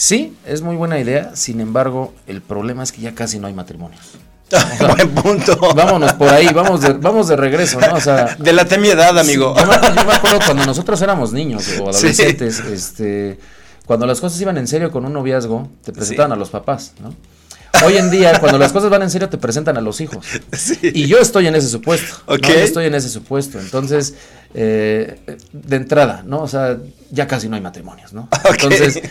Sí, es muy buena idea, sin embargo, el problema es que ya casi no hay matrimonios. Buen punto. Vámonos por ahí, vamos de, vamos de regreso, ¿no? O sea, Delate mi edad, amigo. Yo me, yo me acuerdo cuando nosotros éramos niños o adolescentes, este, cuando las cosas iban en serio con un noviazgo, te presentaban Sí. a los papás, ¿no? Hoy en día, cuando las cosas van en serio, te presentan a los hijos. Y yo estoy en ese supuesto. ¿no? Yo estoy en ese supuesto. Entonces, eh, de entrada, ¿no? O sea, ya casi no hay matrimonios, ¿no? Entonces,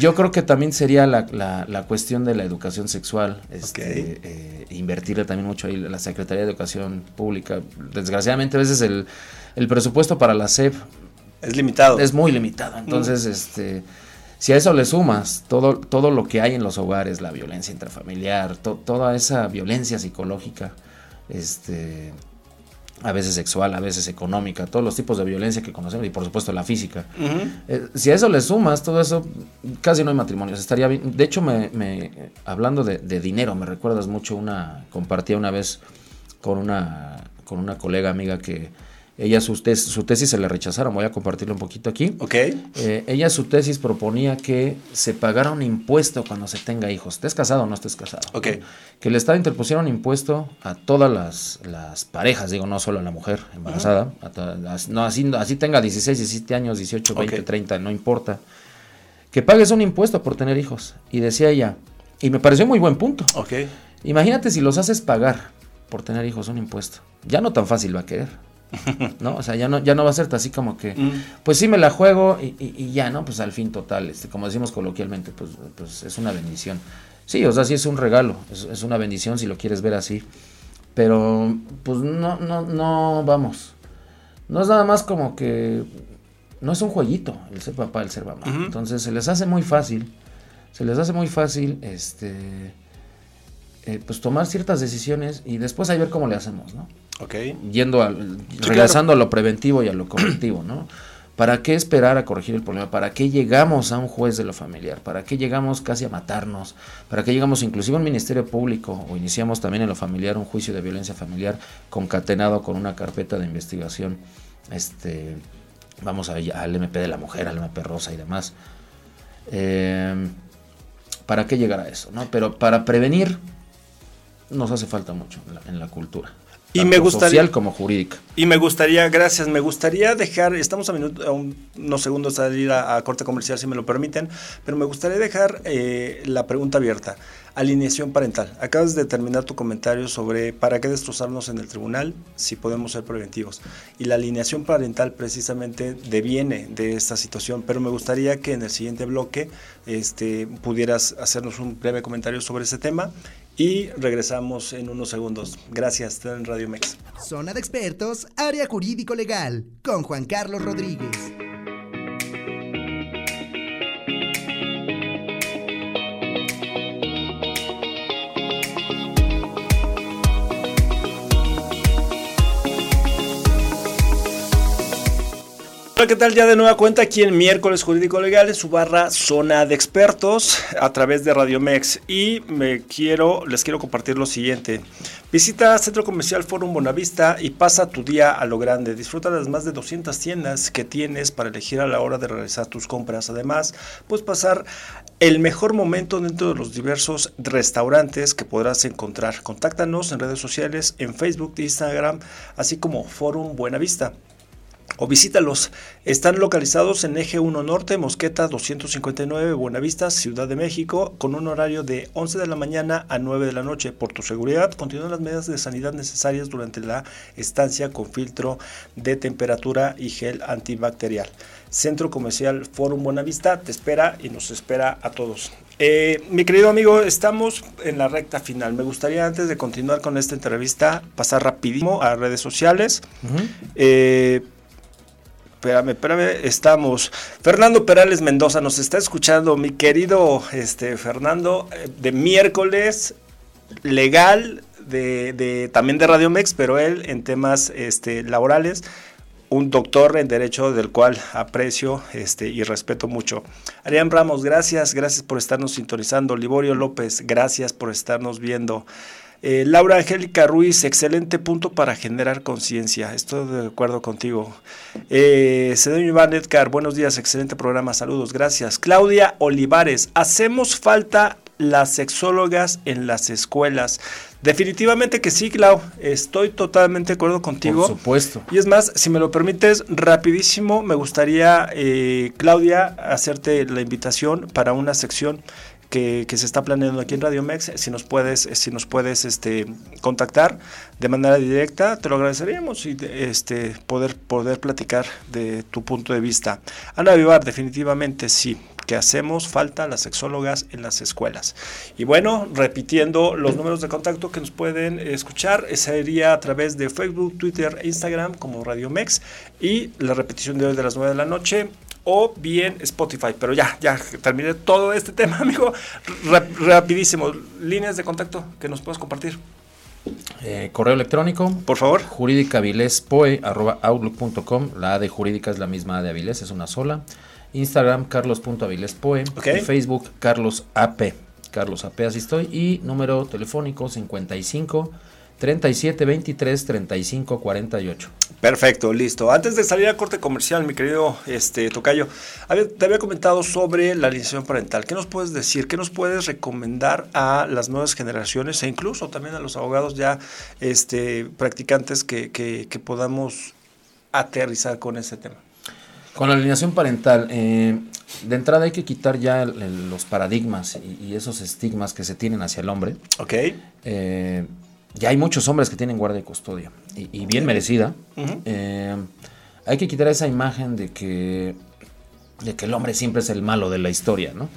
yo creo que también sería la, la- la cuestión de la educación sexual, este, Ok. eh, invertirle también mucho ahí la Secretaría de Educación Pública. Desgraciadamente, a veces el, el presupuesto para la SEP Es limitado. es muy limitado. Entonces, este, si a eso le sumas todo, todo lo que hay en los hogares, la violencia intrafamiliar, to- toda esa violencia psicológica, este, a veces sexual, a veces económica, todos los tipos de violencia que conocemos y por supuesto la física. Eh, si a eso le sumas todo eso, casi no hay matrimonios. Estaría bien. De hecho, me, me- hablando de, de dinero, me recuerdas mucho una, compartía una vez con una, con una colega amiga que ella su, tes- su tesis se le rechazaron. Voy a compartirlo un poquito aquí. Ok. Eh, ella su tesis proponía que se pagara un impuesto cuando se tenga hijos. Estés casado o no estés casado. Que el Estado interpusiera un impuesto a todas las, las parejas, digo, no solo a la mujer embarazada. no, así, así tenga 16, 17 años, 18, 20, Ok. 30, no importa. Que pagues un impuesto por tener hijos. Y decía ella, y me pareció muy buen punto. Ok. Imagínate si los haces pagar por tener hijos un impuesto. Ya no tan fácil va a querer. ¿No? O sea, ya no, ya no va a ser así como que, Mm. pues sí me la juego y, y- y ya, ¿no? Pues al fin total, este, como decimos coloquialmente, pues, pues es una bendición. Sí, o sea, sí es un regalo, es, es una bendición si lo quieres ver así. Pero, pues no, no, no, vamos. No es nada más como que, no es un jueguito el ser papá, el ser mamá. Entonces se les hace muy fácil, se les hace muy fácil, este eh, pues tomar ciertas decisiones y después ahí ver cómo le hacemos, ¿no? Yendo al, regresando a lo preventivo y a lo correctivo, ¿no? ¿Para qué esperar a corregir el problema? ¿Para qué llegamos a un juez de lo familiar? ¿Para qué llegamos casi a matarnos? ¿Para qué llegamos inclusive a un ministerio público o iniciamos también en lo familiar un juicio de violencia familiar concatenado con una carpeta de investigación? Este, vamos a, al MP de la mujer, al MP rosa y demás. Eh, ¿Para qué llegar a eso? ¿no? Pero para prevenir nos hace falta mucho en la, en la cultura y me gustaría social como jurídica. Y me gustaría, gracias, me gustaría dejar, estamos a, minuto, a unos segundos salir a, corte comercial si me lo permiten, pero me gustaría dejar eh, la pregunta abierta. Alineación parental. Acabas de terminar tu comentario sobre para qué destrozarnos en el tribunal si podemos ser preventivos. Y la alineación parental precisamente deviene de esta situación, pero me gustaría que en el siguiente bloque este, pudieras hacernos un breve comentario sobre ese tema y regresamos en unos segundos. Gracias, en Radio Mex. Zona de expertos, área jurídico legal, con Juan Carlos Rodríguez. Hola, ¿qué tal? Ya de nueva cuenta aquí en Miércoles Jurídico Legal en su barra Zona de Expertos a través de Radio Mex y me quiero, les quiero compartir lo siguiente. Visita Centro Comercial Forum Bonavista y pasa tu día a lo grande. Disfruta de las más de 200 tiendas que tienes para elegir a la hora de realizar tus compras. Además, puedes pasar el mejor momento dentro de los diversos restaurantes que podrás encontrar. Contáctanos en redes sociales, en Facebook, Instagram, así como Forum Buenavista o visítalos. Están localizados en Eje 1 Norte, Mosqueta 259, Buenavista, Ciudad de México, con un horario de 11 de la mañana a 9 de la noche. Por tu seguridad, continúan las medidas de sanidad necesarias durante la estancia con filtro de temperatura y gel antibacterial. Centro Comercial Forum Buenavista te espera y nos espera a todos. Eh, mi querido amigo, estamos en la recta final. Me gustaría antes de continuar con esta entrevista pasar rapidísimo a redes sociales. Espérame, espérame, estamos. Fernando Perales Mendoza nos está escuchando, mi querido este, Fernando, eh, de miércoles legal, de, también de Radio Mex, pero él en temas este, laborales, un doctor en derecho del cual aprecio este, y respeto mucho. Arián Ramos, gracias, gracias por estarnos sintonizando. Liborio López, gracias por estarnos viendo. Eh, Laura Angélica Ruiz, excelente punto para generar conciencia. Estoy de acuerdo contigo. Eh, Cedeño Iván Edgar, buenos días, excelente programa, saludos, gracias. Claudia Olivares, hacemos falta las sexólogas en las escuelas. Definitivamente que sí, Clau. Estoy totalmente de acuerdo contigo. Por supuesto. Y es más, si me lo permites, rapidísimo, me gustaría, eh, Claudia, hacerte la invitación para una sección que, se está planeando aquí en Radio Mex, si nos puedes, si nos puedes este, contactar de manera directa, te lo agradeceríamos y este, poder, poder platicar de tu punto de vista. Ana Vivar, definitivamente sí que hacemos falta las sexólogas en las escuelas. Y bueno, repitiendo los números de contacto que nos pueden escuchar, sería a través de Facebook, Twitter e Instagram como Radio Mex y la repetición de hoy de las 9 de la noche o bien Spotify. Pero ya, ya terminé todo este tema, amigo. rapidísimo. Líneas de contacto que nos puedes compartir. Eh, correo electrónico. Por favor. jurídicavilespoe.outlook.com. La A de jurídica es la misma A de Avilés, es una sola. Instagram, carlos.avilespoe. Okay. Facebook, Carlos AP. Carlos AP, así estoy. Y número telefónico 55 37 23 35 48. Perfecto, listo. Antes de salir a corte comercial, mi querido este, Tocayo, te había comentado sobre la alineación parental. ¿Qué nos puedes decir? ¿Qué nos puedes recomendar a las nuevas generaciones e incluso también a los abogados ya este, practicantes que, que, podamos aterrizar con ese tema? Con la alineación parental, eh, de entrada hay que quitar ya los paradigmas y, esos estigmas que se tienen hacia el hombre. Ok. Eh, ya hay muchos hombres que tienen guardia y custodia, y, bien merecida. Eh, hay que quitar esa imagen de que, de que el hombre siempre es el malo de la historia, ¿no?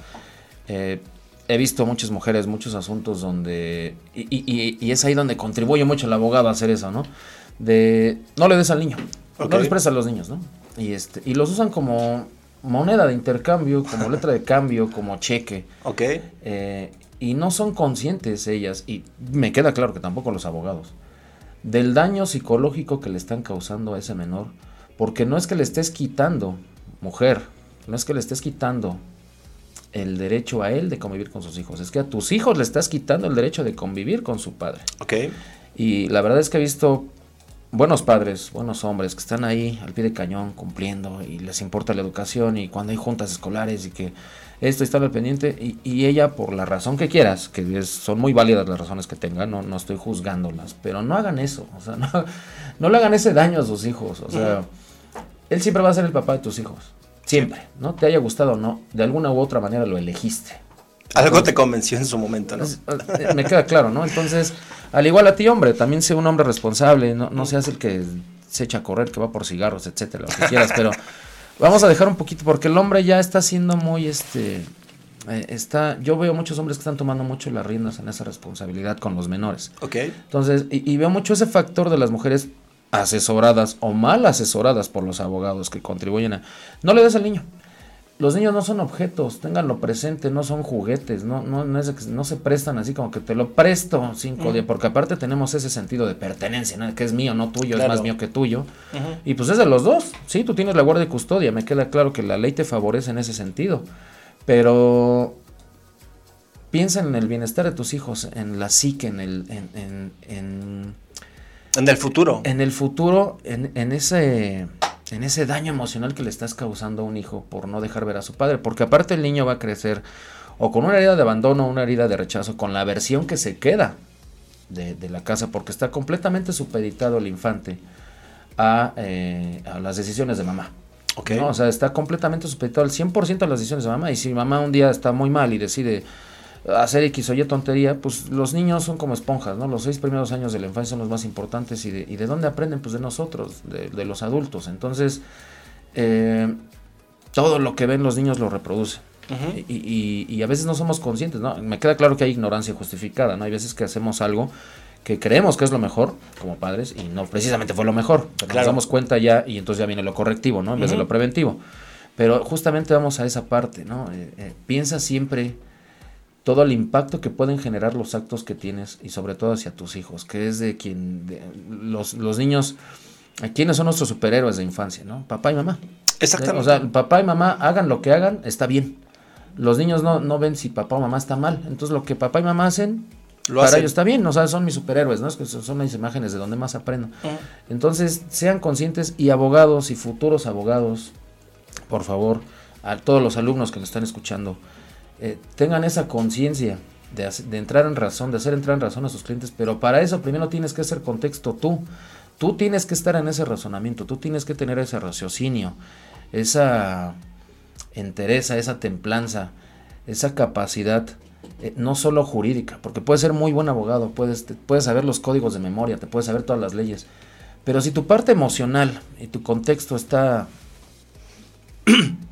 Eh, he visto muchas mujeres, muchos asuntos donde, y, es ahí donde contribuye mucho el abogado a hacer eso, ¿no? De, no le des al niño, no les prestas a los niños, ¿no? Y, este, y los usan como moneda de intercambio, como letra de cambio, como cheque. Ok. Eh, y no son conscientes ellas, y me queda claro que tampoco los abogados, del daño psicológico que le están causando a ese menor, porque no es que le estés quitando, mujer, no es que le estés quitando el derecho a él de convivir con sus hijos, es que a tus hijos le estás quitando el derecho de convivir con su padre. Ok. Y la verdad es que he visto buenos padres, buenos hombres que están ahí al pie de cañón cumpliendo y les importa la educación y cuando hay juntas escolares y que esto está al pendiente y, ella por la razón que quieras, que son muy válidas las razones que tengan, no, no estoy juzgándolas, pero no hagan eso, o sea, no, no le hagan ese daño a sus hijos, o sea, él siempre va a ser el papá de tus hijos, siempre, ¿no? Te haya gustado o no, de alguna u otra manera lo elegiste. Algo te convenció en su momento, ¿no? Eh, me queda claro, ¿no? Entonces, al igual a ti, hombre, también sé un hombre responsable, no, no seas el que se echa a correr, que va por cigarros, etcétera, lo que quieras, pero Vamos a dejar un poquito, porque el hombre ya está siendo muy, este, eh, está, yo veo muchos hombres que están tomando mucho las riendas en esa responsabilidad con los menores. Ok. Entonces, y, veo mucho ese factor de las mujeres asesoradas o mal asesoradas por los abogados que contribuyen a... No le des al niño. Los niños no son objetos, ténganlo presente, no son juguetes, no, no, no, es, no se prestan así como que te lo presto cinco días, porque aparte tenemos ese sentido de pertenencia, ¿no? que es mío, no tuyo, es más mío que tuyo. Y pues es de los dos, sí, tú tienes la guardia y custodia, me queda claro que la ley te favorece en ese sentido, pero piensa en el bienestar de tus hijos, en la psique, en el... En, en, en el futuro. En el futuro, en, en ese en ese daño emocional que le estás causando a un hijo por no dejar ver a su padre, porque aparte el niño va a crecer o con una herida de abandono, una herida de rechazo, con la aversión que se queda de, la casa, porque está completamente supeditado el infante a, eh, a las decisiones de mamá. Okay. O sea, está completamente supeditado al 100% a las decisiones de mamá, y si mamá un día está muy mal y decide hacer X o Y tontería, pues los niños son como esponjas, ¿no? Los seis primeros años de la infancia son los más importantes y de, y de dónde aprenden, pues de nosotros, de, los adultos. Entonces, eh, todo lo que ven los niños lo reproducen. y, y, a veces no somos conscientes, ¿no? Me queda claro que hay ignorancia justificada, ¿no? Hay veces que hacemos algo que creemos que es lo mejor como padres y no precisamente fue lo mejor. Pero nos damos cuenta ya y entonces ya viene lo correctivo, ¿no? En vez de lo preventivo. Pero justamente vamos a esa parte, ¿no? Eh, eh, piensa siempre todo el impacto que pueden generar los actos que tienes y sobre todo hacia tus hijos, que es de quien los, los niños, quienes son nuestros superhéroes de infancia, ¿no? Papá y mamá. Exactamente. O sea, papá y mamá hagan lo que hagan, está bien. Los niños no, no ven si papá o mamá está mal. Entonces lo que papá y mamá hacen, para ellos está bien. O sea, son mis superhéroes, ¿no? Es que son mis imágenes de donde más aprendo. Entonces, sean conscientes y abogados y futuros abogados, por favor, a todos los alumnos que nos están escuchando, eh, tengan esa conciencia de, entrar en razón, de hacer entrar en razón a sus clientes, pero para eso primero tienes que hacer contexto tú. Tú tienes que estar en ese razonamiento, tú tienes que tener ese raciocinio, esa entereza, esa templanza, esa capacidad, eh, no solo jurídica, porque puedes ser muy buen abogado, puedes, puedes saber los códigos de memoria, te puedes saber todas las leyes, pero si tu parte emocional y tu contexto está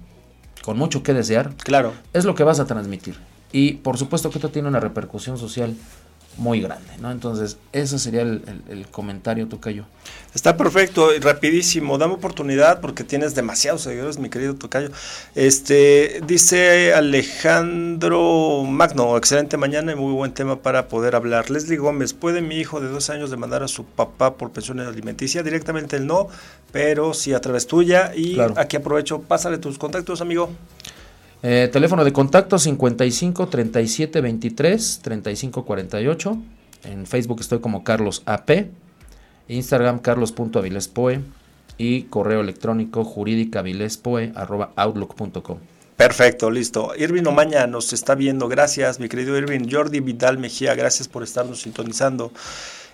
con mucho que desear, claro. es lo que vas a transmitir. Y por supuesto que esto tiene una repercusión social muy grande, ¿no? Entonces, ese sería el, el, comentario, Tocayo. Está perfecto y rapidísimo. Dame oportunidad porque tienes demasiados seguidores, mi querido Tocayo. Este, dice Alejandro Magno, excelente mañana y muy buen tema para poder hablar. Leslie Gómez, ¿puede mi hijo de dos años demandar a su papá por pensión alimenticia? Directamente el no, pero sí a través tuya. Y aquí aprovecho, pásale tus contactos, amigo. Eh, teléfono de contacto 55 37 23 35 48. En Facebook estoy como Carlos AP. Instagram carlos.avilespoe. Y correo electrónico outlook.com Perfecto, listo. Irving Omaña nos está viendo. Gracias, mi querido Irving. Jordi Vidal Mejía, gracias por estarnos sintonizando.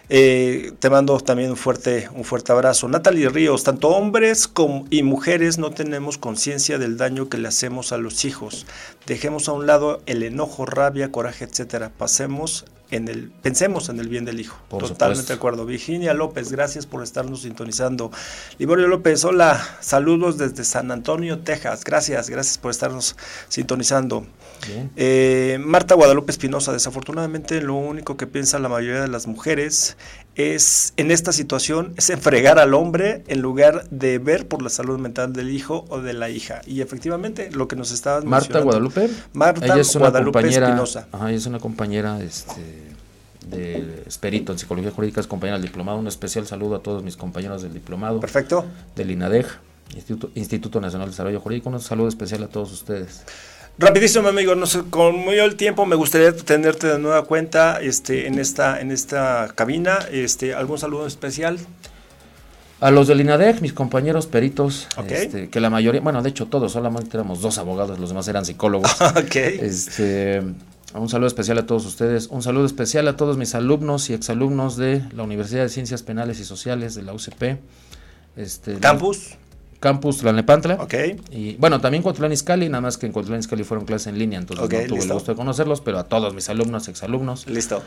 Eh, te mando también un fuerte, un fuerte abrazo. Natalie Ríos, tanto hombres como, y mujeres no tenemos conciencia del daño que le hacemos a los hijos. Dejemos a un lado el enojo, rabia, coraje, etcétera. Pasemos en el, pensemos en el bien del hijo. Totalmente de acuerdo. Virginia López, gracias por estarnos sintonizando. Liborio López, hola, saludos desde San Antonio, Texas. Gracias, gracias por estarnos sintonizando. Eh, Marta Guadalupe Espinosa, desafortunadamente lo único que piensa la mayoría de las mujeres es en esta situación es enfregar al hombre en lugar de ver por la salud mental del hijo o de la hija. Y efectivamente, lo que nos estabas Marta Guadalupe. Marta ella es una Guadalupe compañera, Espinosa. Ajá, ella es una compañera este, de Esperito en Psicología Jurídica, es compañera del diplomado. Un especial saludo a todos mis compañeros del diplomado. Perfecto. Del INADEJ, Instituto, Instituto Nacional de Desarrollo Jurídico. Un saludo especial a todos ustedes. Rapidísimo, amigo, no sé, con muy el tiempo me gustaría tenerte de nueva cuenta este, en, esta, en esta cabina. Este, ¿Algún saludo especial? A los del INADEC, mis compañeros peritos, este, que la mayoría, bueno, de hecho todos, solamente éramos dos abogados, los demás eran psicólogos. Este, un saludo especial a todos ustedes, un saludo especial a todos mis alumnos y exalumnos de la Universidad de Ciencias Penales y Sociales de la UCP. Este, Campus. Campus Tlalnepantla. Ok. Y bueno, también Cuautitlán Izcalli, nada más que en Cuautitlán Izcalli fueron clases en línea, entonces no tuve listo. el gusto de conocerlos, pero a todos mis alumnos, exalumnos, Listo.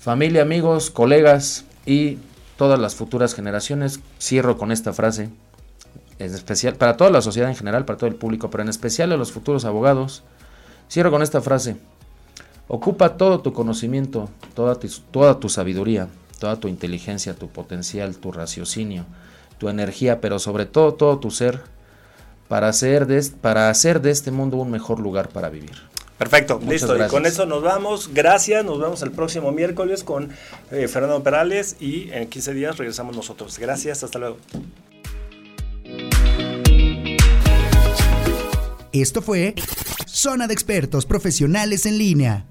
familia, amigos, colegas y todas las futuras generaciones, cierro con esta frase, en especial para toda la sociedad en general, para todo el público, pero en especial a los futuros abogados, cierro con esta frase, ocupa todo tu conocimiento, toda tu, toda tu sabiduría, toda tu inteligencia, tu potencial, tu raciocinio, tu energía, pero sobre todo todo tu ser, para hacer de, para hacer de este mundo un mejor lugar para vivir. Perfecto, Muchas listo. Y con eso nos vamos. Gracias. Nos vemos el próximo miércoles con eh, Fernando Perales y en 15 días regresamos nosotros. Gracias. Hasta luego. Esto fue Zona de Expertos Profesionales en Línea.